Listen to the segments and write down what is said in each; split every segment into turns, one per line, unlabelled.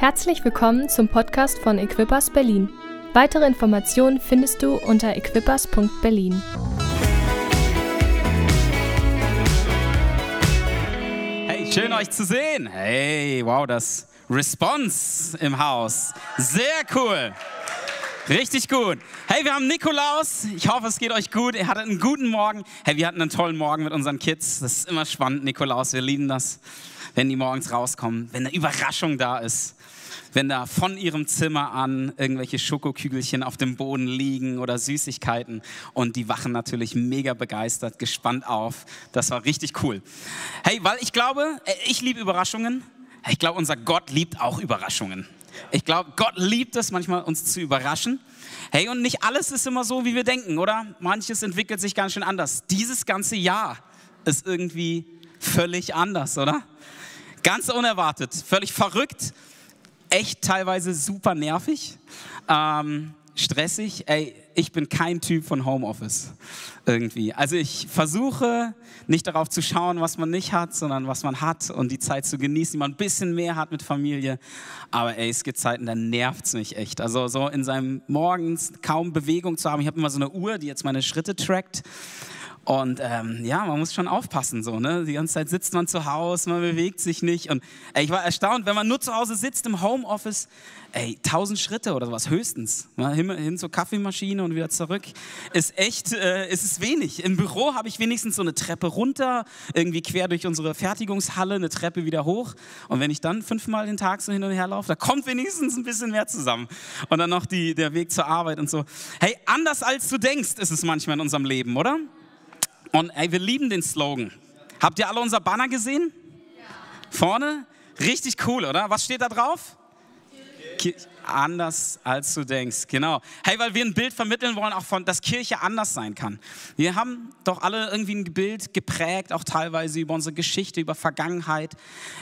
Herzlich willkommen zum Podcast von Equippers Berlin. Weitere Informationen findest du unter equippers.berlin.
Hey, schön euch zu sehen. Hey, wow, das Response im Haus. Sehr cool. Richtig gut. Hey, wir haben Nikolaus. Ich hoffe, es geht euch gut. Ihr hattet einen guten Morgen. Hey, wir hatten einen tollen Morgen mit unseren Kids. Das ist immer spannend, Nikolaus. Wir lieben das, wenn die morgens rauskommen, wenn eine Überraschung da ist. Wenn da von ihrem Zimmer an irgendwelche Schokokügelchen auf dem Boden liegen oder Süßigkeiten und die wachen natürlich mega begeistert, gespannt auf. Das war richtig cool. Hey, weil ich glaube, äh, ich liebe Überraschungen. Ich glaube, unser Gott liebt auch Überraschungen. Ich glaube, Gott liebt es manchmal, uns zu überraschen. Hey, und nicht alles ist immer so, wie wir denken, oder? Manches entwickelt sich ganz schön anders. Dieses ganze Jahr ist irgendwie völlig anders, oder? Ganz unerwartet, völlig verrückt, echt teilweise super nervig, ähm, stressig. Ey, ich bin kein Typ von Homeoffice irgendwie. Also ich versuche nicht darauf zu schauen, was man nicht hat, sondern was man hat und die Zeit zu genießen, die man ein bisschen mehr hat mit Familie. Aber ey, es gibt Zeiten, da nervt es mich echt. Also so in seinem Morgens kaum Bewegung zu haben. Ich habe immer so eine Uhr, die jetzt meine Schritte trackt. Und ähm, ja, man muss schon aufpassen so, ne? Die ganze Zeit sitzt man zu Hause, man bewegt sich nicht. Und ey, ich war erstaunt, wenn man nur zu Hause sitzt im Homeoffice, ey, tausend Schritte oder sowas höchstens. Ja, hin, hin, zur Kaffeemaschine und wieder zurück. Ist echt, äh, ist es wenig. Im Büro habe ich wenigstens so eine Treppe runter, irgendwie quer durch unsere Fertigungshalle, eine Treppe wieder hoch. Und wenn ich dann fünfmal den Tag so hin und her laufe, da kommt wenigstens ein bisschen mehr zusammen. Und dann noch die, der Weg zur Arbeit und so. Hey, anders als du denkst, ist es manchmal in unserem Leben, oder? Und ey, wir lieben den Slogan. Habt ihr alle unser Banner gesehen? Ja. Vorne? Richtig cool, oder? Was steht da drauf? Kirche anders als du denkst. Genau. Hey, weil wir ein Bild vermitteln wollen, auch von, dass Kirche anders sein kann. Wir haben doch alle irgendwie ein Bild geprägt, auch teilweise über unsere Geschichte, über Vergangenheit.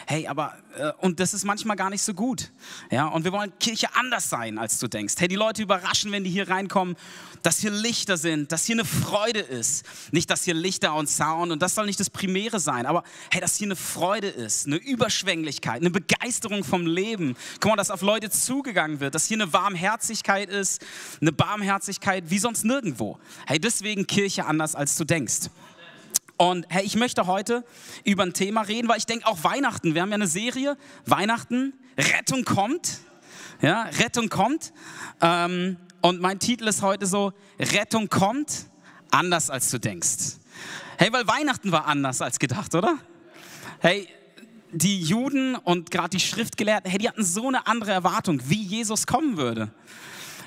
Hey, aber, äh, und das ist manchmal gar nicht so gut. Ja, und wir wollen Kirche anders sein, als du denkst. Hey, die Leute überraschen, wenn die hier reinkommen, dass hier Lichter sind, dass hier eine Freude ist. Nicht, dass hier Lichter und Sound und das soll nicht das Primäre sein, aber hey, dass hier eine Freude ist, eine Überschwänglichkeit, eine Begeisterung vom Leben. Guck mal, dass auf Leute zugegangen wird, dass hier eine Warmherzigkeit ist, eine Barmherzigkeit wie sonst nirgendwo. Hey, deswegen Kirche anders, als du denkst. Und hey, ich möchte heute über ein Thema reden, weil ich denke auch Weihnachten. Wir haben ja eine Serie, Weihnachten, Rettung kommt. Ja, Rettung kommt. Ähm, und mein Titel ist heute so, Rettung kommt, anders als du denkst. Hey, weil Weihnachten war anders als gedacht, oder? Hey, die Juden und gerade die Schriftgelehrten, hey, die hatten so eine andere Erwartung, wie Jesus kommen würde.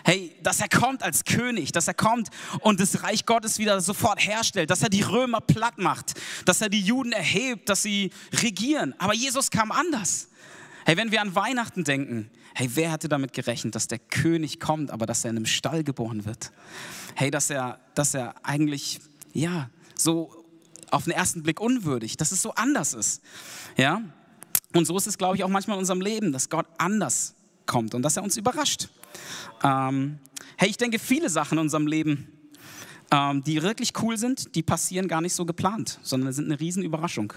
Hey, dass er kommt als König, dass er kommt und das Reich Gottes wieder sofort herstellt, dass er die Römer platt macht, dass er die Juden erhebt, dass sie regieren. Aber Jesus kam anders. Hey, wenn wir an Weihnachten denken, hey, wer hätte damit gerechnet, dass der König kommt, aber dass er in einem Stall geboren wird? Hey, dass er, dass er eigentlich, ja, so auf den ersten Blick unwürdig, dass es so anders ist. Ja? Und so ist es, glaube ich, auch manchmal in unserem Leben, dass Gott anders kommt und dass er uns überrascht. Ähm, hey, ich denke, viele Sachen in unserem Leben, ähm, die wirklich cool sind, die passieren gar nicht so geplant, sondern sind eine Riesenüberraschung.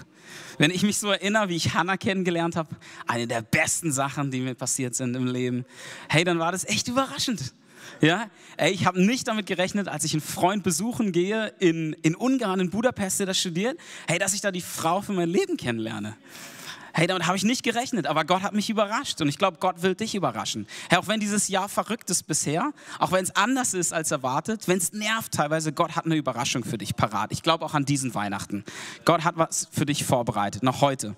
Wenn ich mich so erinnere, wie ich Hannah kennengelernt habe, eine der besten Sachen, die mir passiert sind im Leben, hey, dann war das echt überraschend. Ja, ey, ich habe nicht damit gerechnet, als ich einen Freund besuchen gehe in, in Ungarn, in Budapest, der das studiert, hey, dass ich da die Frau für mein Leben kennenlerne. Hey, damit habe ich nicht gerechnet, aber Gott hat mich überrascht und ich glaube, Gott will dich überraschen. Hey, auch wenn dieses Jahr verrückt ist bisher, auch wenn es anders ist als erwartet, wenn es nervt teilweise, Gott hat eine Überraschung für dich parat. Ich glaube auch an diesen Weihnachten. Gott hat was für dich vorbereitet, noch heute.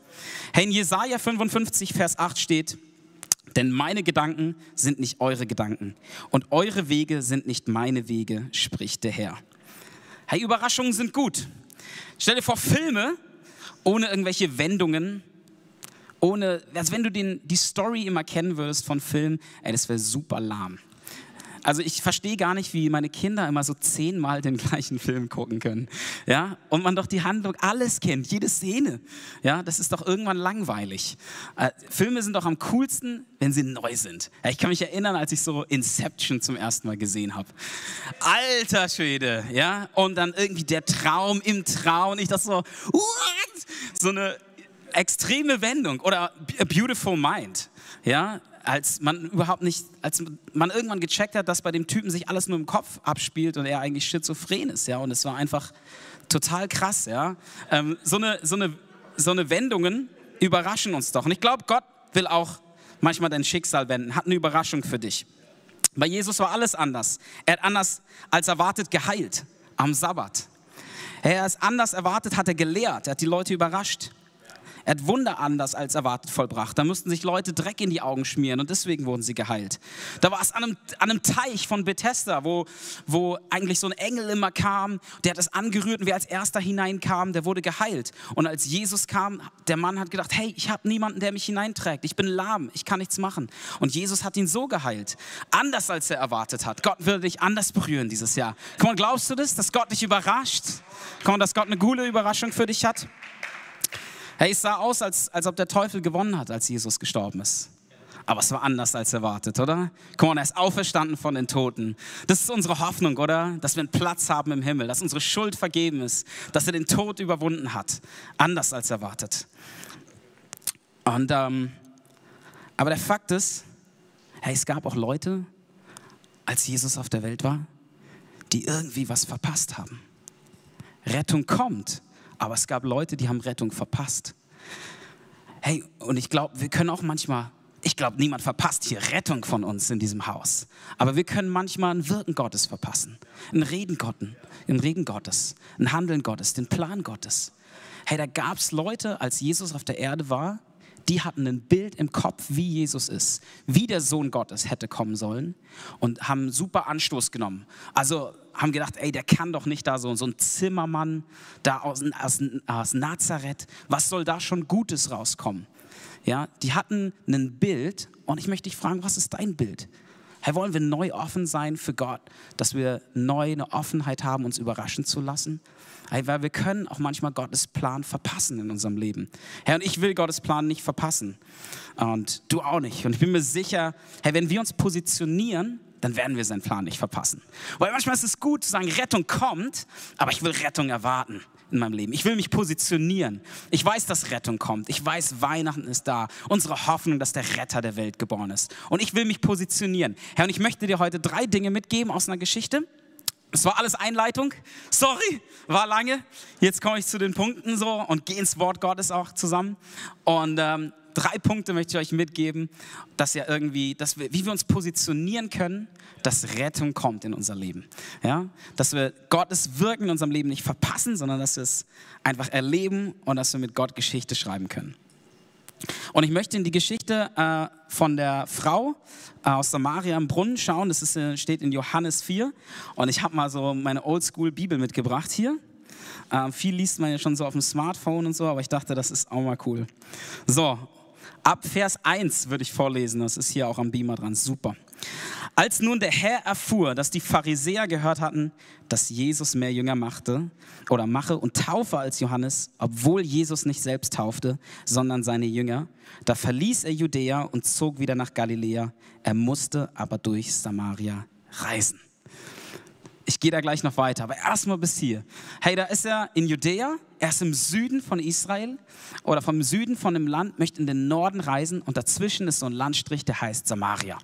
Hey, in Jesaja 55, Vers 8 steht, denn meine Gedanken sind nicht eure Gedanken und eure Wege sind nicht meine Wege, spricht der Herr. Hey, Überraschungen sind gut. Stell dir vor, Filme ohne irgendwelche Wendungen, ohne, als wenn du den, die Story immer kennen würdest von Filmen, ey, das wäre super lahm. Also ich verstehe gar nicht, wie meine Kinder immer so zehnmal den gleichen Film gucken können. Ja? Und man doch die Handlung alles kennt, jede Szene. Ja? Das ist doch irgendwann langweilig. Äh, Filme sind doch am coolsten, wenn sie neu sind. Ja, ich kann mich erinnern, als ich so Inception zum ersten Mal gesehen habe. Alter Schwede, ja? Und dann irgendwie der Traum im Traum. Ich dachte so, what? So eine extreme Wendung. Oder A Beautiful Mind. Ja? Als man überhaupt nicht, als man irgendwann gecheckt hat, dass bei dem Typen sich alles nur im Kopf abspielt und er eigentlich schizophren ist, ja. Und es war einfach total krass, ja. Ähm, so, eine, so, eine, so eine Wendungen überraschen uns doch. Und ich glaube, Gott will auch manchmal dein Schicksal wenden, hat eine Überraschung für dich. Bei Jesus war alles anders. Er hat anders als erwartet geheilt am Sabbat. Er ist anders erwartet, hat er gelehrt, er hat die Leute überrascht. Er hat Wunder anders als erwartet vollbracht. Da mussten sich Leute Dreck in die Augen schmieren und deswegen wurden sie geheilt. Da war es an einem, an einem Teich von Bethesda, wo, wo eigentlich so ein Engel immer kam, der hat es angerührt und wer als erster hineinkam, der wurde geheilt. Und als Jesus kam, der Mann hat gedacht, hey, ich habe niemanden, der mich hineinträgt. Ich bin lahm, ich kann nichts machen. Und Jesus hat ihn so geheilt. Anders als er erwartet hat. Gott würde dich anders berühren dieses Jahr. Komm, glaubst du das, dass Gott dich überrascht? Komm, dass Gott eine coole Überraschung für dich hat? Hey, es sah aus, als, als ob der Teufel gewonnen hat, als Jesus gestorben ist. Aber es war anders als erwartet, oder? Guck mal, er ist auferstanden von den Toten. Das ist unsere Hoffnung, oder? Dass wir einen Platz haben im Himmel, dass unsere Schuld vergeben ist, dass er den Tod überwunden hat. Anders als erwartet. Und, ähm, aber der Fakt ist, hey, es gab auch Leute, als Jesus auf der Welt war, die irgendwie was verpasst haben. Rettung kommt, aber es gab Leute, die haben Rettung verpasst. Hey, und ich glaube, wir können auch manchmal, ich glaube, niemand verpasst hier Rettung von uns in diesem Haus. Aber wir können manchmal ein Wirken Gottes verpassen, ein Reden Gottes, ein Reden Gottes, ein Handeln Gottes, den Plan Gottes. Hey, da gab es Leute, als Jesus auf der Erde war, die hatten ein Bild im Kopf, wie Jesus ist, wie der Sohn Gottes hätte kommen sollen und haben super Anstoß genommen. Also haben gedacht, ey, der kann doch nicht da so, so ein Zimmermann da aus, aus, aus Nazareth, was soll da schon Gutes rauskommen? Ja, die hatten ein Bild und ich möchte dich fragen, was ist dein Bild? Hey, wollen wir neu offen sein für Gott, dass wir neu eine Offenheit haben, uns überraschen zu lassen? Hey, weil wir können auch manchmal Gottes Plan verpassen in unserem Leben. Herr, und ich will Gottes Plan nicht verpassen. Und du auch nicht. Und ich bin mir sicher, hey, wenn wir uns positionieren, dann werden wir seinen Plan nicht verpassen. Weil manchmal ist es gut zu sagen, Rettung kommt, aber ich will Rettung erwarten in meinem Leben. Ich will mich positionieren. Ich weiß, dass Rettung kommt. Ich weiß, Weihnachten ist da. Unsere Hoffnung, dass der Retter der Welt geboren ist. Und ich will mich positionieren. Herr, und ich möchte dir heute drei Dinge mitgeben aus einer Geschichte. Es war alles Einleitung. Sorry, war lange. Jetzt komme ich zu den Punkten so und gehe ins Wort Gottes auch zusammen. Und ähm, drei Punkte möchte ich euch mitgeben, dass ja irgendwie, dass wir, wie wir uns positionieren können, dass Rettung kommt in unser Leben. Ja? Dass wir Gottes Wirken in unserem Leben nicht verpassen, sondern dass wir es einfach erleben und dass wir mit Gott Geschichte schreiben können. Und ich möchte in die Geschichte äh, von der Frau äh, aus Samaria im Brunnen schauen. Das ist, äh, steht in Johannes 4. Und ich habe mal so meine Oldschool-Bibel mitgebracht hier. Äh, viel liest man ja schon so auf dem Smartphone und so, aber ich dachte, das ist auch mal cool. So, ab Vers 1 würde ich vorlesen. Das ist hier auch am Beamer dran. Super. Als nun der Herr erfuhr, dass die Pharisäer gehört hatten, dass Jesus mehr Jünger machte oder mache und taufe als Johannes, obwohl Jesus nicht selbst taufte, sondern seine Jünger, da verließ er Judäa und zog wieder nach Galiläa. Er musste aber durch Samaria reisen. Ich gehe da gleich noch weiter, aber erstmal bis hier. Hey, da ist er in Judäa, er ist im Süden von Israel oder vom Süden von dem Land, möchte in den Norden reisen und dazwischen ist so ein Landstrich, der heißt Samaria.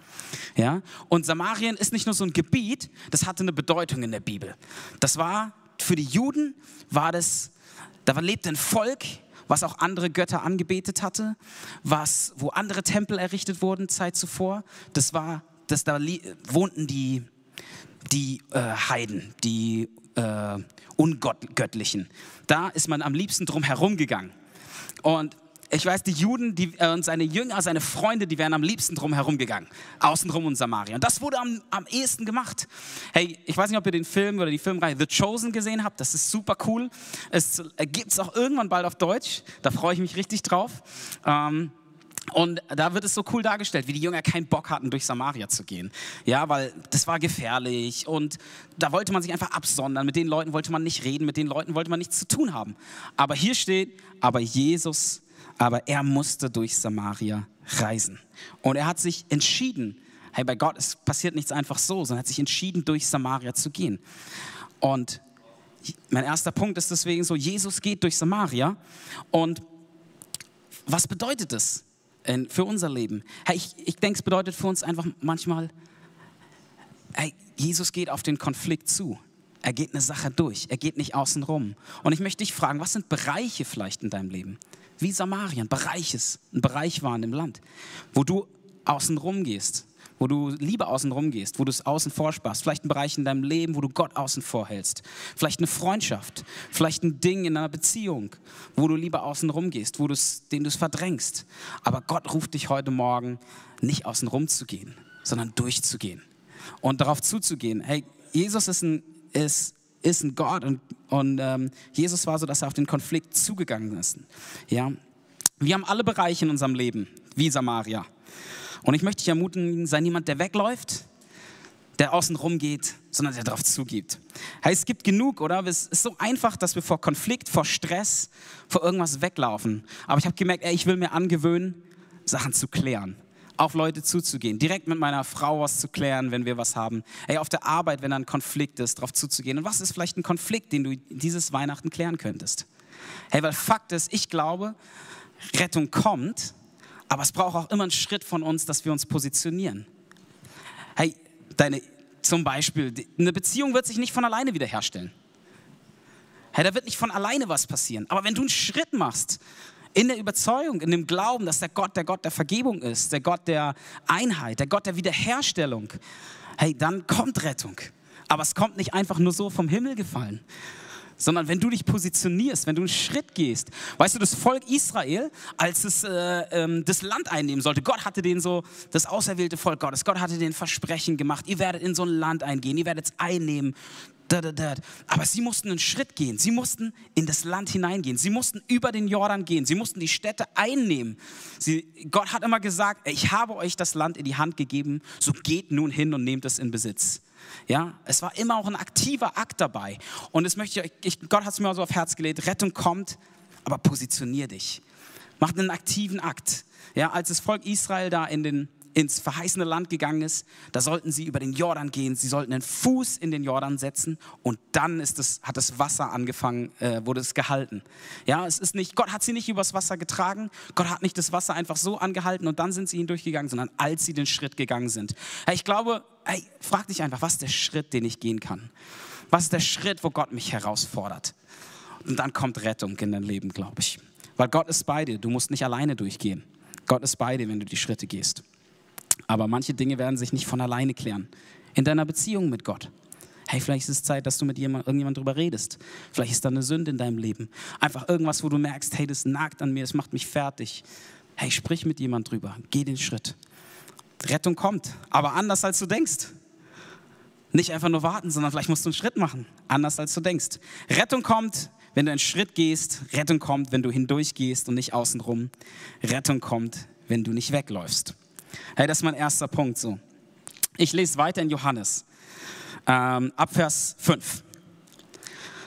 Ja? Und Samarien ist nicht nur so ein Gebiet, das hatte eine Bedeutung in der Bibel. Das war für die Juden, war das, da lebte ein Volk, was auch andere Götter angebetet hatte, was, wo andere Tempel errichtet wurden Zeit zuvor. Das war, das, da wohnten die die äh, Heiden, die äh, Ungöttlichen. Da ist man am liebsten drum herumgegangen. Und ich weiß, die Juden die, äh, und seine Jünger, seine Freunde, die wären am liebsten drum herumgegangen. Außenrum in Samaria. Und das wurde am, am ehesten gemacht. Hey, ich weiß nicht, ob ihr den Film oder die Filmreihe The Chosen gesehen habt. Das ist super cool. Es äh, gibt es auch irgendwann bald auf Deutsch. Da freue ich mich richtig drauf. Ähm, und da wird es so cool dargestellt, wie die Jünger keinen Bock hatten, durch Samaria zu gehen. Ja, weil das war gefährlich und da wollte man sich einfach absondern. Mit den Leuten wollte man nicht reden, mit den Leuten wollte man nichts zu tun haben. Aber hier steht, aber Jesus, aber er musste durch Samaria reisen. Und er hat sich entschieden, hey, bei Gott es passiert nichts einfach so, sondern hat sich entschieden, durch Samaria zu gehen. Und mein erster Punkt ist deswegen so, Jesus geht durch Samaria. Und was bedeutet das? Für unser Leben. Ich, ich denke, es bedeutet für uns einfach manchmal, hey, Jesus geht auf den Konflikt zu. Er geht eine Sache durch. Er geht nicht außen rum. Und ich möchte dich fragen, was sind Bereiche vielleicht in deinem Leben? Wie Samarien, Bereiches, ein Bereich war in dem Land, wo du außen rum gehst, wo du Liebe außen rum gehst, wo du es außen vor sparst. Vielleicht ein Bereich in deinem Leben, wo du Gott außen vor hältst. Vielleicht eine Freundschaft, vielleicht ein Ding in einer Beziehung, wo du lieber außen rum gehst, wo du's, den du es verdrängst. Aber Gott ruft dich heute Morgen nicht außen rum zu gehen, sondern durchzugehen und darauf zuzugehen. Hey, Jesus ist ein, ist, ist ein Gott und, und ähm, Jesus war so, dass er auf den Konflikt zugegangen ist. Ja? Wir haben alle Bereiche in unserem Leben, wie Samaria. Und ich möchte dich ermutigen, sei niemand, der wegläuft, der außen rum geht, sondern der darauf zugibt. Hey, es gibt genug, oder? Es ist so einfach, dass wir vor Konflikt, vor Stress, vor irgendwas weglaufen. Aber ich habe gemerkt, ey, ich will mir angewöhnen, Sachen zu klären auf Leute zuzugehen, direkt mit meiner Frau was zu klären, wenn wir was haben. Ey, auf der Arbeit, wenn da ein Konflikt ist, darauf zuzugehen. Und was ist vielleicht ein Konflikt, den du dieses Weihnachten klären könntest? Hey, weil Fakt ist, ich glaube, Rettung kommt, aber es braucht auch immer einen Schritt von uns, dass wir uns positionieren. Hey, deine, zum Beispiel, eine Beziehung wird sich nicht von alleine wiederherstellen. Hey, da wird nicht von alleine was passieren. Aber wenn du einen Schritt machst, in der Überzeugung, in dem Glauben, dass der Gott der Gott der Vergebung ist, der Gott der Einheit, der Gott der Wiederherstellung, hey, dann kommt Rettung. Aber es kommt nicht einfach nur so vom Himmel gefallen, sondern wenn du dich positionierst, wenn du einen Schritt gehst. Weißt du, das Volk Israel, als es äh, ähm, das Land einnehmen sollte, Gott hatte den so, das auserwählte Volk Gottes, Gott hatte den Versprechen gemacht, ihr werdet in so ein Land eingehen, ihr werdet es einnehmen. Da, da, da. Aber sie mussten einen Schritt gehen. Sie mussten in das Land hineingehen. Sie mussten über den Jordan gehen. Sie mussten die Städte einnehmen. Sie, Gott hat immer gesagt, ich habe euch das Land in die Hand gegeben, so geht nun hin und nehmt es in Besitz. Ja, es war immer auch ein aktiver Akt dabei. Und das möchte ich, ich Gott hat es mir auch so auf Herz gelegt. Rettung kommt, aber positionier dich. Mach einen aktiven Akt. Ja, als das Volk Israel da in den ins verheißene Land gegangen ist, da sollten sie über den Jordan gehen, sie sollten einen Fuß in den Jordan setzen und dann ist es, hat das Wasser angefangen, äh, wurde es gehalten. Ja, es ist nicht, Gott hat sie nicht übers Wasser getragen, Gott hat nicht das Wasser einfach so angehalten und dann sind sie hindurchgegangen, sondern als sie den Schritt gegangen sind. Hey, ich glaube, hey, frag dich einfach, was ist der Schritt, den ich gehen kann? Was ist der Schritt, wo Gott mich herausfordert? Und dann kommt Rettung in dein Leben, glaube ich. Weil Gott ist bei dir, du musst nicht alleine durchgehen. Gott ist bei dir, wenn du die Schritte gehst. Aber manche Dinge werden sich nicht von alleine klären. In deiner Beziehung mit Gott. Hey, vielleicht ist es Zeit, dass du mit jemand, irgendjemand drüber redest. Vielleicht ist da eine Sünde in deinem Leben. Einfach irgendwas, wo du merkst, hey, das nagt an mir, das macht mich fertig. Hey, sprich mit jemand drüber. Geh den Schritt. Rettung kommt, aber anders als du denkst. Nicht einfach nur warten, sondern vielleicht musst du einen Schritt machen. Anders als du denkst. Rettung kommt, wenn du einen Schritt gehst. Rettung kommt, wenn du hindurchgehst und nicht außenrum. Rettung kommt, wenn du nicht wegläufst. Hey, das ist mein erster Punkt so. Ich lese weiter in Johannes, ähm, ab Vers 5.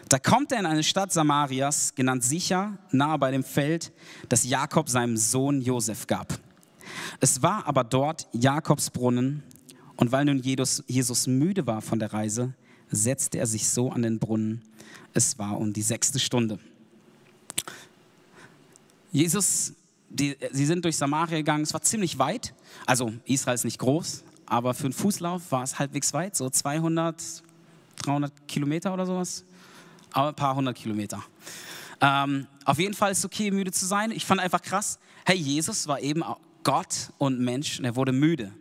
Da kommt er in eine Stadt Samarias, genannt Sicher, nahe bei dem Feld, das Jakob seinem Sohn Josef gab. Es war aber dort Jakobs Brunnen, und weil nun Jesus, müde war von der Reise, setzte er sich so an den Brunnen. Es war um die sechste Stunde. Jesus die, sie sind durch Samaria gegangen, es war ziemlich weit. Also Israel ist nicht groß, aber für einen Fußlauf war es halbwegs weit, so 200, 300 Kilometer oder sowas. Aber ein paar hundert Kilometer. Ähm, auf jeden Fall ist es okay, müde zu sein. Ich fand einfach krass, hey, Jesus war eben Gott und Mensch und er wurde müde.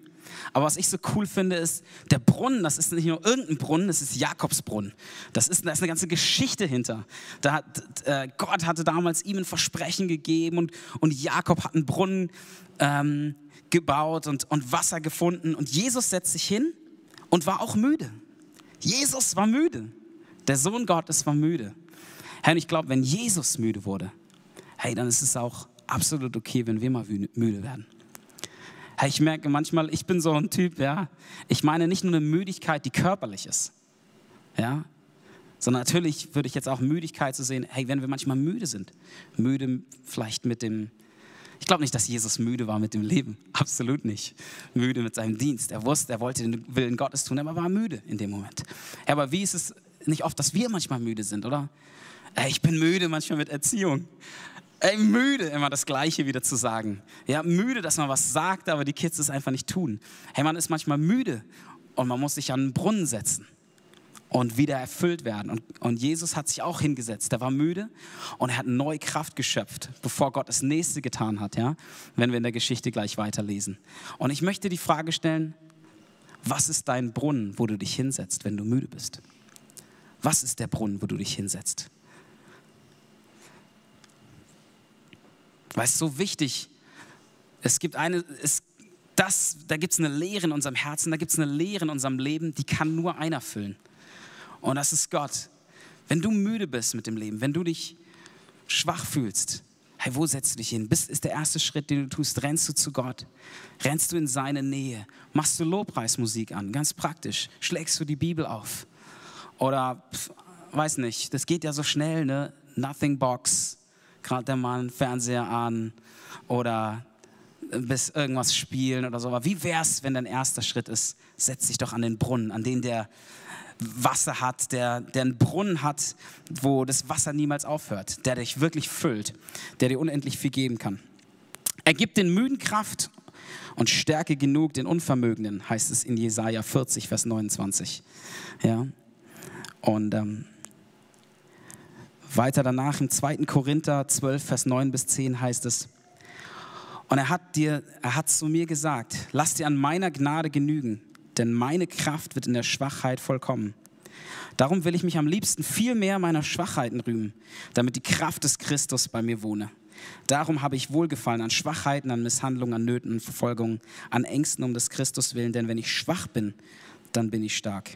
Aber was ich so cool finde, ist, der Brunnen, das ist nicht nur irgendein Brunnen, das ist Jakobsbrunnen. Das ist, da ist eine ganze Geschichte hinter. Da hat, äh, Gott hatte damals ihm ein Versprechen gegeben und, und Jakob hat einen Brunnen ähm, gebaut und, und Wasser gefunden. Und Jesus setzt sich hin und war auch müde. Jesus war müde. Der Sohn Gottes war müde. Herr, ich glaube, wenn Jesus müde wurde, hey, dann ist es auch absolut okay, wenn wir mal müde werden. Ich merke manchmal, ich bin so ein Typ, ja. Ich meine nicht nur eine Müdigkeit, die körperlich ist, ja, sondern natürlich würde ich jetzt auch Müdigkeit zu sehen, hey, wenn wir manchmal müde sind, müde vielleicht mit dem, ich glaube nicht, dass Jesus müde war mit dem Leben, absolut nicht. Müde mit seinem Dienst. Er wusste, er wollte den Willen Gottes tun, aber war müde in dem Moment. Aber wie ist es nicht oft, dass wir manchmal müde sind, oder? Ich bin müde manchmal mit Erziehung. Ey, müde, immer das Gleiche wieder zu sagen. Ja, müde, dass man was sagt, aber die Kids es einfach nicht tun. Hey, man ist manchmal müde und man muss sich an einen Brunnen setzen und wieder erfüllt werden. Und, und Jesus hat sich auch hingesetzt. Er war müde und er hat neue Kraft geschöpft, bevor Gott das nächste getan hat, ja, wenn wir in der Geschichte gleich weiterlesen. Und ich möchte die Frage stellen, was ist dein Brunnen, wo du dich hinsetzt, wenn du müde bist? Was ist der Brunnen, wo du dich hinsetzt? Weil es so wichtig, es gibt eine, es, das, da gibt es eine Leere in unserem Herzen, da gibt es eine Leere in unserem Leben, die kann nur einer füllen. Und das ist Gott. Wenn du müde bist mit dem Leben, wenn du dich schwach fühlst, hey, wo setzt du dich hin? Bist, ist der erste Schritt, den du tust, rennst du zu Gott? Rennst du in seine Nähe? Machst du Lobpreismusik an? Ganz praktisch. Schlägst du die Bibel auf? Oder, pf, weiß nicht, das geht ja so schnell, ne? Nothing Box, gerade der Mann Fernseher an oder bis irgendwas spielen oder so. Aber wie wär's, wenn dein erster Schritt ist, setz dich doch an den Brunnen, an den der Wasser hat, der, der einen Brunnen hat, wo das Wasser niemals aufhört, der dich wirklich füllt, der dir unendlich viel geben kann. Er gibt den Müden Kraft und Stärke genug den Unvermögenden, heißt es in Jesaja 40, Vers 29. Ja. Und ähm, weiter danach im 2. Korinther 12, Vers 9 bis 10 heißt es, und er hat dir, er hat zu mir gesagt, lass dir an meiner Gnade genügen, denn meine Kraft wird in der Schwachheit vollkommen. Darum will ich mich am liebsten viel mehr meiner Schwachheiten rühmen, damit die Kraft des Christus bei mir wohne. Darum habe ich Wohlgefallen an Schwachheiten, an Misshandlungen, an Nöten, an Verfolgungen, an Ängsten um des Christus willen, denn wenn ich schwach bin, dann bin ich stark.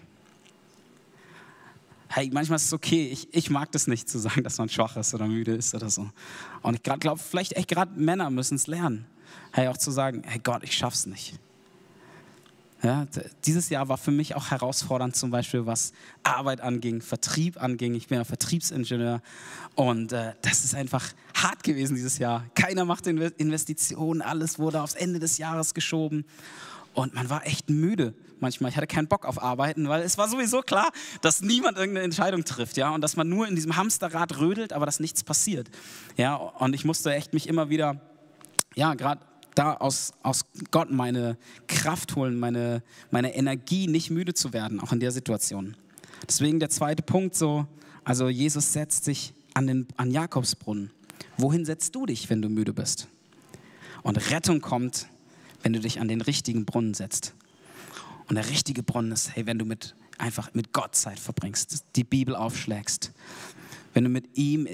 Hey, manchmal ist es okay, ich, ich mag das nicht zu sagen, dass man schwach ist oder müde ist oder so. Und ich glaube, vielleicht echt gerade Männer müssen es lernen. Hey, auch zu sagen, hey Gott, ich schaff's nicht. Ja, dieses Jahr war für mich auch herausfordernd, zum Beispiel was Arbeit anging, Vertrieb anging. Ich bin ja Vertriebsingenieur und äh, das ist einfach hart gewesen dieses Jahr. Keiner machte Investitionen, alles wurde aufs Ende des Jahres geschoben und man war echt müde manchmal. Ich hatte keinen Bock auf Arbeiten, weil es war sowieso klar, dass niemand irgendeine Entscheidung trifft, ja, und dass man nur in diesem Hamsterrad rödelt, aber dass nichts passiert, ja. Und ich musste echt mich immer wieder, ja, gerade da aus, aus Gott meine Kraft holen, meine, meine Energie, nicht müde zu werden, auch in der Situation. Deswegen der zweite Punkt so, also Jesus setzt sich an den an Jakobsbrunnen. Wohin setzt du dich, wenn du müde bist? Und Rettung kommt, wenn du dich an den richtigen Brunnen setzt. Und der richtige Brunnen ist, hey, wenn du mit einfach mit Gott Zeit verbringst, die Bibel aufschlägst, wenn du mit ihm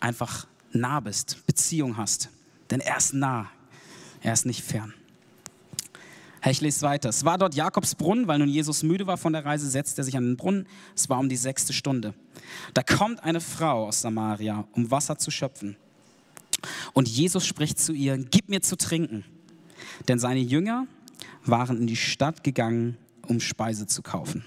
einfach nah bist, Beziehung hast, denn er ist nah, er ist nicht fern. Ich lese weiter. Es war dort Jakobs Brunnen, weil nun Jesus müde war von der Reise, setzte er sich an den Brunnen. Es war um die sechste Stunde. Da kommt eine Frau aus Samaria, um Wasser zu schöpfen. Und Jesus spricht zu ihr, gib mir zu trinken. Denn seine Jünger waren in die Stadt gegangen, um Speise zu kaufen.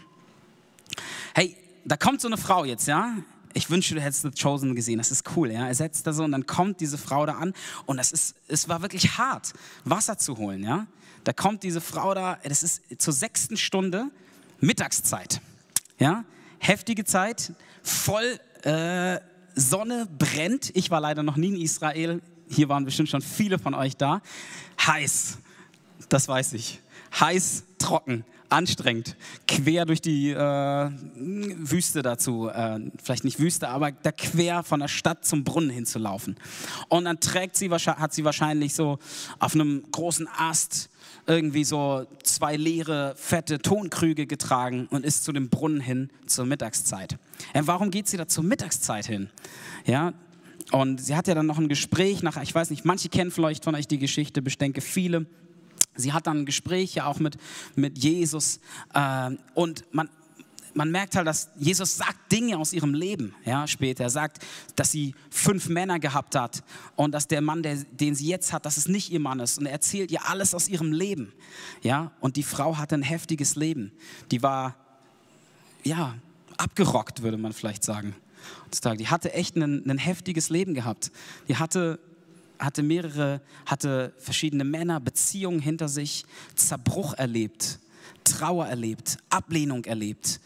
Hey, da kommt so eine Frau jetzt, ja? ich wünschte, du hättest The Chosen gesehen. Das ist cool. Ja? Er setzt da so und dann kommt diese Frau da an und das ist, es war wirklich hart, Wasser zu holen. Ja? Da kommt diese Frau da, das ist zur sechsten Stunde Mittagszeit. Ja? Heftige Zeit, voll äh, Sonne brennt. Ich war leider noch nie in Israel. Hier waren bestimmt schon viele von euch da. Heiß, das weiß ich. Heiß, trocken anstrengend, quer durch die äh, Wüste dazu, äh, vielleicht nicht Wüste, aber da quer von der Stadt zum Brunnen hinzulaufen. Und dann trägt sie, hat sie wahrscheinlich so auf einem großen Ast irgendwie so zwei leere, fette Tonkrüge getragen und ist zu dem Brunnen hin zur Mittagszeit. Ja, warum geht sie da zur Mittagszeit hin? Ja, und sie hat ja dann noch ein Gespräch nach, ich weiß nicht, manche kennen vielleicht von euch die Geschichte, ich denke viele. Sie hat dann Gespräche auch mit, mit Jesus äh, und man, man merkt halt, dass Jesus sagt Dinge aus ihrem Leben, ja, später. Er sagt, dass sie fünf Männer gehabt hat und dass der Mann, der, den sie jetzt hat, dass es nicht ihr Mann ist. Und er erzählt ihr alles aus ihrem Leben, ja. Und die Frau hatte ein heftiges Leben. Die war, ja, abgerockt, würde man vielleicht sagen. Die hatte echt ein, ein heftiges Leben gehabt. Die hatte hatte mehrere, hatte verschiedene Männer, Beziehungen hinter sich, Zerbruch erlebt, Trauer erlebt, Ablehnung erlebt,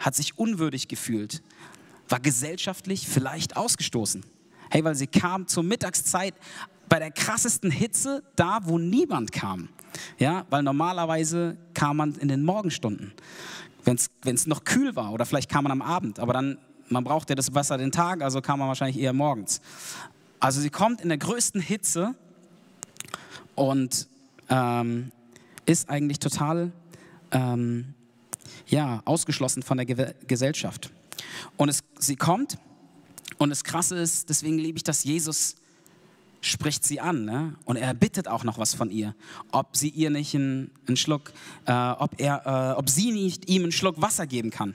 hat sich unwürdig gefühlt, war gesellschaftlich vielleicht ausgestoßen. Hey, weil sie kam zur Mittagszeit bei der krassesten Hitze da, wo niemand kam. Ja, weil normalerweise kam man in den Morgenstunden, wenn es noch kühl war oder vielleicht kam man am Abend, aber dann, man braucht ja das Wasser den Tag, also kam man wahrscheinlich eher morgens. Also sie kommt in der größten Hitze und ähm, ist eigentlich total ähm, ja, ausgeschlossen von der Ge Gesellschaft. Und es, sie kommt und das Krasse ist, deswegen liebe ich, dass Jesus spricht sie an ne? und er bittet auch noch was von ihr, ob sie ihr nicht einen, einen Schluck, äh, ob, er, äh, ob sie nicht ihm einen Schluck Wasser geben kann.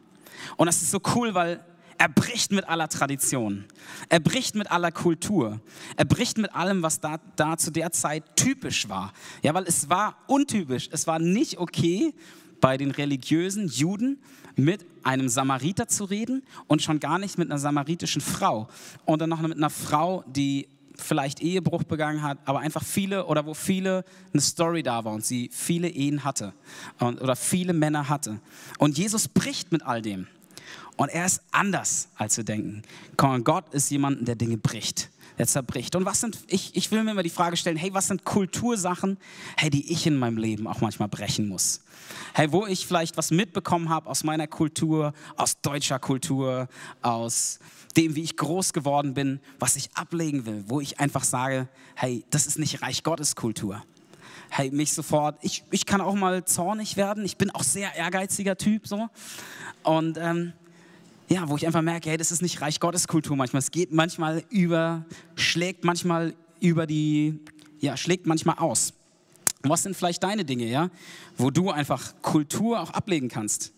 Und das ist so cool, weil er bricht mit aller Tradition, er bricht mit aller Kultur, er bricht mit allem, was da, da zu der Zeit typisch war. Ja, weil es war untypisch, es war nicht okay, bei den religiösen Juden mit einem Samariter zu reden und schon gar nicht mit einer samaritischen Frau. Und dann noch mit einer Frau, die vielleicht Ehebruch begangen hat, aber einfach viele oder wo viele eine Story da war und sie viele Ehen hatte oder viele Männer hatte. Und Jesus bricht mit all dem. Und er ist anders, als wir denken. Gott ist jemand, der Dinge bricht, der zerbricht. Und was sind, ich, ich will mir immer die Frage stellen, hey, was sind Kultursachen, hey, die ich in meinem Leben auch manchmal brechen muss? Hey, wo ich vielleicht was mitbekommen habe aus meiner Kultur, aus deutscher Kultur, aus dem, wie ich groß geworden bin, was ich ablegen will, wo ich einfach sage, hey, das ist nicht Reich Gottes Kultur. Hey, mich sofort, ich, ich kann auch mal zornig werden, ich bin auch sehr ehrgeiziger Typ so. Und ähm, ja, wo ich einfach merke, hey, das ist nicht Reich Gottes Kultur manchmal. Es geht manchmal über, schlägt manchmal über die, ja, schlägt manchmal aus. was sind vielleicht deine Dinge, ja, wo du einfach Kultur auch ablegen kannst?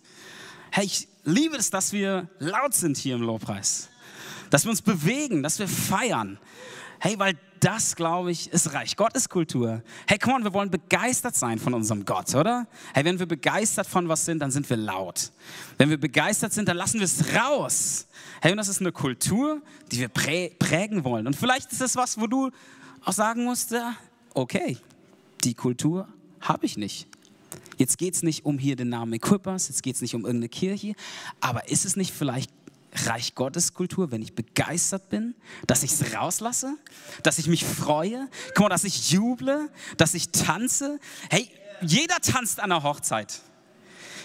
Hey, ich liebe es, dass wir laut sind hier im Lobpreis dass wir uns bewegen, dass wir feiern. Hey, weil das, glaube ich, ist Reich Gottes Kultur. Hey, come on, wir wollen begeistert sein von unserem Gott, oder? Hey, wenn wir begeistert von was sind, dann sind wir laut. Wenn wir begeistert sind, dann lassen wir es raus. Hey, und das ist eine Kultur, die wir prä prägen wollen. Und vielleicht ist das was, wo du auch sagen musst, okay, die Kultur habe ich nicht. Jetzt geht es nicht um hier den Namen Equippers, jetzt geht es nicht um irgendeine Kirche, aber ist es nicht vielleicht Reich Gottes Kultur, wenn ich begeistert bin, dass ich es rauslasse, dass ich mich freue, guck mal, dass ich juble, dass ich tanze. Hey, jeder tanzt an der Hochzeit.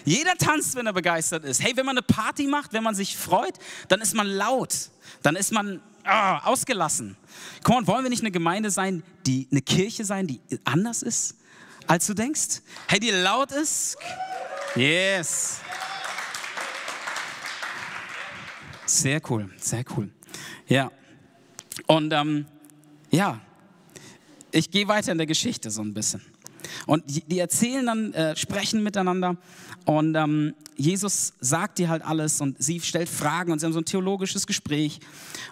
Jeder tanzt, wenn er begeistert ist. Hey, wenn man eine Party macht, wenn man sich freut, dann ist man laut, dann ist man oh, ausgelassen. Mal, wollen wir nicht eine Gemeinde sein, die eine Kirche sein, die anders ist, als du denkst? Hey, die laut ist? Yes. Sehr cool, sehr cool. Ja. Und ähm, ja, ich gehe weiter in der Geschichte so ein bisschen. Und die erzählen dann, äh, sprechen miteinander und ähm, Jesus sagt dir halt alles und sie stellt Fragen und sie haben so ein theologisches Gespräch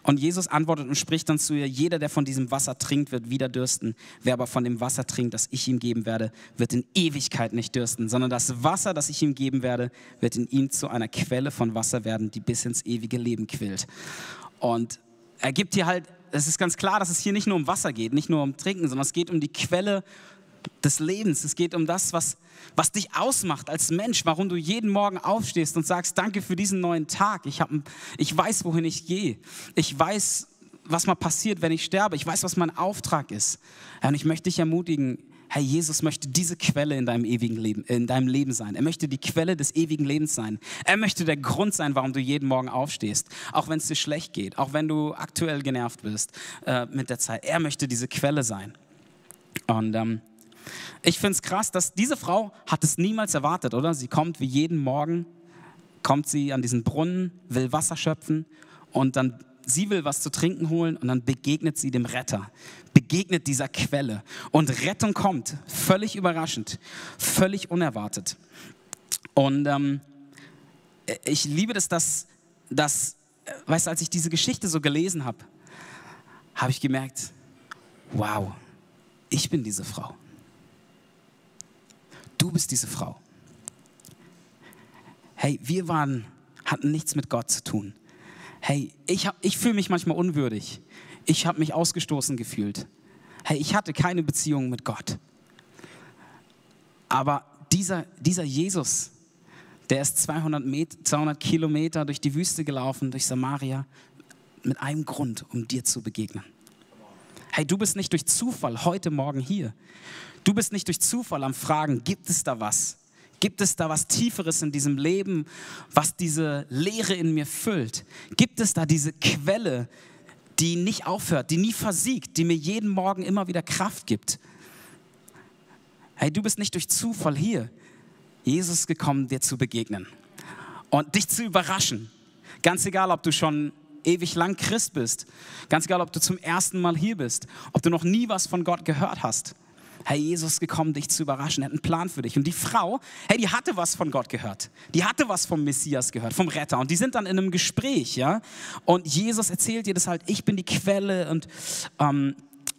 und Jesus antwortet und spricht dann zu ihr, jeder, der von diesem Wasser trinkt, wird wieder dürsten. Wer aber von dem Wasser trinkt, das ich ihm geben werde, wird in Ewigkeit nicht dürsten, sondern das Wasser, das ich ihm geben werde, wird in ihm zu einer Quelle von Wasser werden, die bis ins ewige Leben quillt. Und er gibt hier halt, es ist ganz klar, dass es hier nicht nur um Wasser geht, nicht nur um Trinken, sondern es geht um die Quelle des Lebens. Es geht um das, was, was dich ausmacht als Mensch, warum du jeden Morgen aufstehst und sagst, danke für diesen neuen Tag. Ich, hab, ich weiß, wohin ich gehe. Ich weiß, was mal passiert, wenn ich sterbe. Ich weiß, was mein Auftrag ist. Und ich möchte dich ermutigen, Herr Jesus möchte diese Quelle in deinem ewigen Leben, in deinem Leben sein. Er möchte die Quelle des ewigen Lebens sein. Er möchte der Grund sein, warum du jeden Morgen aufstehst, auch wenn es dir schlecht geht, auch wenn du aktuell genervt bist äh, mit der Zeit. Er möchte diese Quelle sein. Und ähm, ich finde es krass, dass diese Frau hat es niemals erwartet, oder? Sie kommt wie jeden Morgen, kommt sie an diesen Brunnen, will Wasser schöpfen und dann sie will was zu trinken holen und dann begegnet sie dem Retter, begegnet dieser Quelle und Rettung kommt, völlig überraschend, völlig unerwartet. Und ähm, ich liebe das, dass, dass, weißt du, als ich diese Geschichte so gelesen habe, habe ich gemerkt, wow, ich bin diese Frau. Du bist diese Frau. Hey, wir waren, hatten nichts mit Gott zu tun. Hey, ich, ich fühle mich manchmal unwürdig. Ich habe mich ausgestoßen gefühlt. Hey, ich hatte keine Beziehung mit Gott. Aber dieser, dieser Jesus, der ist 200, Met, 200 Kilometer durch die Wüste gelaufen, durch Samaria, mit einem Grund, um dir zu begegnen. Hey, du bist nicht durch Zufall heute Morgen hier. Du bist nicht durch Zufall am Fragen, gibt es da was? Gibt es da was Tieferes in diesem Leben, was diese Leere in mir füllt? Gibt es da diese Quelle, die nicht aufhört, die nie versiegt, die mir jeden Morgen immer wieder Kraft gibt? Hey, du bist nicht durch Zufall hier. Jesus ist gekommen, dir zu begegnen und dich zu überraschen. Ganz egal, ob du schon ewig lang Christ bist, ganz egal, ob du zum ersten Mal hier bist, ob du noch nie was von Gott gehört hast. Herr Jesus gekommen, dich zu überraschen. Er hat einen Plan für dich. Und die Frau, hey, die hatte was von Gott gehört. Die hatte was vom Messias gehört, vom Retter. Und die sind dann in einem Gespräch, ja. Und Jesus erzählt ihr das halt, ich bin die Quelle und ähm,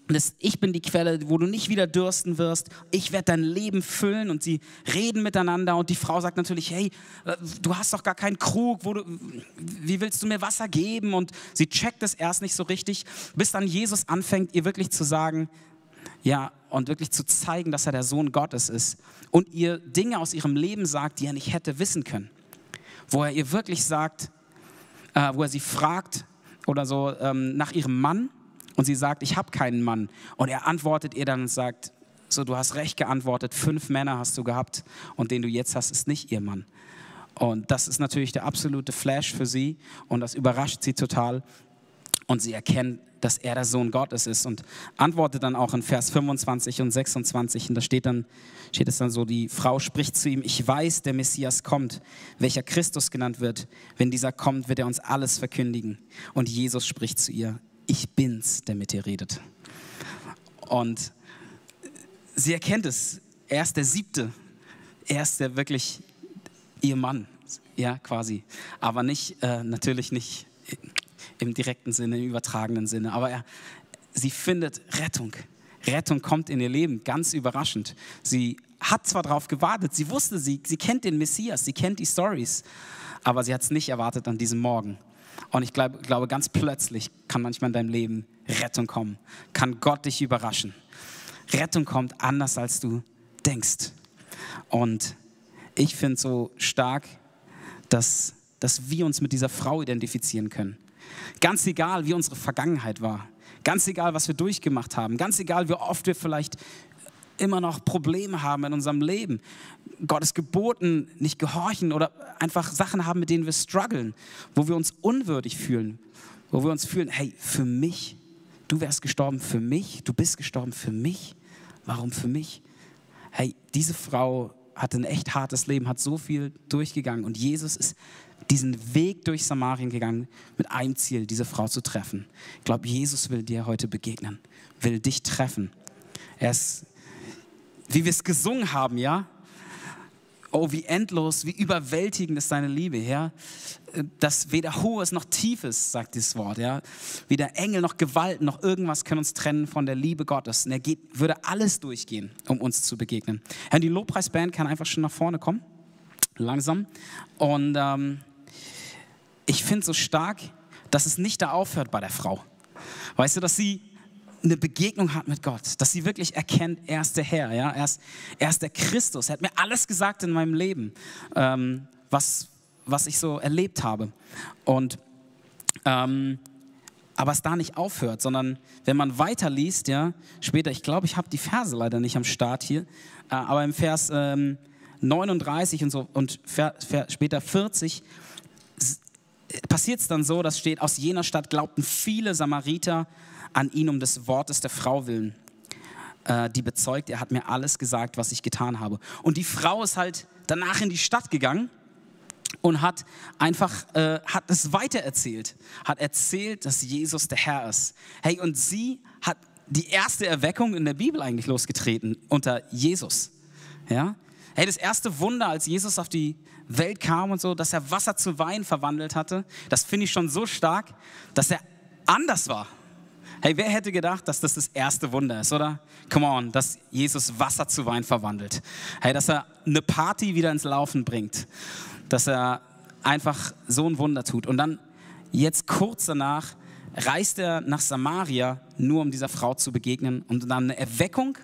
das, ich bin die Quelle, wo du nicht wieder dürsten wirst. Ich werde dein Leben füllen und sie reden miteinander und die Frau sagt natürlich, hey, äh, du hast doch gar keinen Krug, du, wie willst du mir Wasser geben? Und sie checkt es erst nicht so richtig, bis dann Jesus anfängt, ihr wirklich zu sagen, ja, und wirklich zu zeigen, dass er der Sohn Gottes ist und ihr Dinge aus ihrem Leben sagt, die er nicht hätte wissen können. Wo er ihr wirklich sagt, äh, wo er sie fragt oder so ähm, nach ihrem Mann und sie sagt, ich habe keinen Mann. Und er antwortet ihr dann und sagt, so, du hast recht geantwortet, fünf Männer hast du gehabt und den du jetzt hast, ist nicht ihr Mann. Und das ist natürlich der absolute Flash für sie und das überrascht sie total. Und sie erkennt, dass er der Sohn Gottes ist und antwortet dann auch in Vers 25 und 26 und da steht dann steht es dann so die Frau spricht zu ihm ich weiß der Messias kommt welcher Christus genannt wird. Wenn dieser kommt wird er uns alles verkündigen. Und Jesus spricht zu ihr ich bin's der mit dir redet. Und sie erkennt es. Er ist der siebte. Er ist der wirklich ihr Mann. Ja quasi. Aber nicht äh, natürlich nicht im direkten Sinne, im übertragenen Sinne. Aber er, sie findet Rettung. Rettung kommt in ihr Leben, ganz überraschend. Sie hat zwar darauf gewartet, sie wusste, sie, sie kennt den Messias, sie kennt die Stories, aber sie hat es nicht erwartet an diesem Morgen. Und ich glaube, glaube, ganz plötzlich kann manchmal in deinem Leben Rettung kommen, kann Gott dich überraschen. Rettung kommt anders, als du denkst. Und ich finde so stark, dass, dass wir uns mit dieser Frau identifizieren können. Ganz egal, wie unsere Vergangenheit war. Ganz egal, was wir durchgemacht haben. Ganz egal, wie oft wir vielleicht immer noch Probleme haben in unserem Leben. Gottes Geboten nicht gehorchen oder einfach Sachen haben, mit denen wir strugglen, wo wir uns unwürdig fühlen, wo wir uns fühlen, hey, für mich, du wärst gestorben für mich, du bist gestorben für mich. Warum für mich? Hey, diese Frau hatte ein echt hartes Leben, hat so viel durchgegangen und Jesus ist diesen Weg durch Samarien gegangen mit einem Ziel, diese Frau zu treffen. Ich glaube, Jesus will dir heute begegnen, will dich treffen. Er ist, wie wir es gesungen haben, ja, Oh, wie endlos, wie überwältigend ist deine Liebe, ja. Dass weder Hohes noch Tiefes, sagt dieses Wort, ja. Weder Engel noch Gewalt noch irgendwas können uns trennen von der Liebe Gottes. Und er geht, würde alles durchgehen, um uns zu begegnen. Ja, die Lobpreisband kann einfach schon nach vorne kommen. Langsam. Und ähm, ich finde so stark, dass es nicht da aufhört bei der Frau. Weißt du, dass sie eine Begegnung hat mit Gott, dass sie wirklich erkennt, er ist der Herr, ja? er, ist, er ist der Christus. Er hat mir alles gesagt in meinem Leben, ähm, was, was ich so erlebt habe. Und ähm, aber es da nicht aufhört, sondern wenn man weiterliest, ja, später, ich glaube, ich habe die Verse leider nicht am Start hier, äh, aber im Vers ähm, 39 und so und später 40 passiert es dann so, dass steht, aus jener Stadt glaubten viele Samariter an ihn um des Wortes der Frau willen, äh, die bezeugt, er hat mir alles gesagt, was ich getan habe. Und die Frau ist halt danach in die Stadt gegangen und hat einfach äh, hat es weitererzählt, hat erzählt, dass Jesus der Herr ist. Hey, und sie hat die erste Erweckung in der Bibel eigentlich losgetreten unter Jesus. Ja? Hey, das erste Wunder, als Jesus auf die Welt kam und so, dass er Wasser zu Wein verwandelt hatte, das finde ich schon so stark, dass er anders war. Hey, wer hätte gedacht, dass das das erste Wunder ist, oder? Come on, dass Jesus Wasser zu Wein verwandelt. Hey, dass er eine Party wieder ins Laufen bringt. Dass er einfach so ein Wunder tut. Und dann, jetzt kurz danach, reist er nach Samaria, nur um dieser Frau zu begegnen und dann eine Erweckung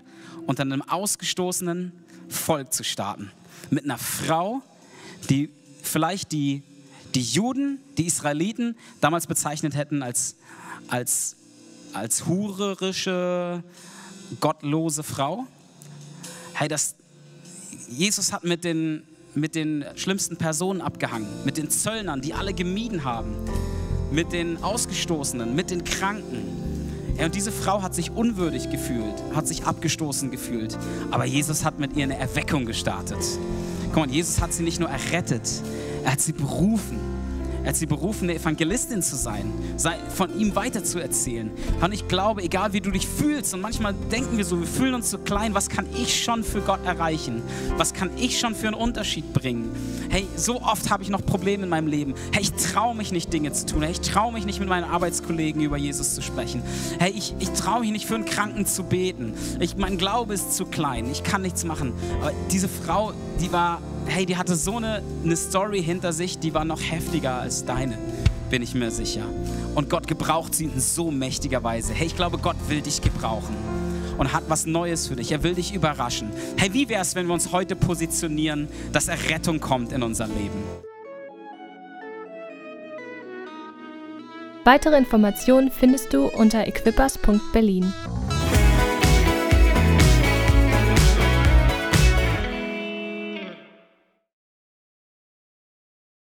unter einem ausgestoßenen Volk zu starten. Mit einer Frau, die vielleicht die, die Juden, die Israeliten damals bezeichnet hätten als, als, als hurerische, gottlose Frau. Hey, das, Jesus hat mit den, mit den schlimmsten Personen abgehangen, mit den Zöllnern, die alle gemieden haben, mit den Ausgestoßenen, mit den Kranken. Und diese Frau hat sich unwürdig gefühlt, hat sich abgestoßen gefühlt. Aber Jesus hat mit ihr eine Erweckung gestartet. Mal, Jesus hat sie nicht nur errettet, er hat sie berufen als die berufene Evangelistin zu sein, von ihm weiterzuerzählen. Und ich glaube, egal wie du dich fühlst, und manchmal denken wir so, wir fühlen uns so klein, was kann ich schon für Gott erreichen? Was kann ich schon für einen Unterschied bringen? Hey, so oft habe ich noch Probleme in meinem Leben. Hey, ich traue mich nicht, Dinge zu tun. Hey, ich traue mich nicht, mit meinen Arbeitskollegen über Jesus zu sprechen. Hey, ich, ich traue mich nicht, für einen Kranken zu beten. Ich, mein Glaube ist zu klein. Ich kann nichts machen. Aber diese Frau, die war hey, die hatte so eine, eine Story hinter sich, die war noch heftiger als deine, bin ich mir sicher. Und Gott gebraucht sie in so mächtiger Weise. Hey, ich glaube, Gott will dich gebrauchen und hat was Neues für dich. Er will dich überraschen. Hey, wie wäre es, wenn wir uns heute positionieren, dass Errettung kommt in unser Leben?
Weitere Informationen findest du unter equippers.berlin.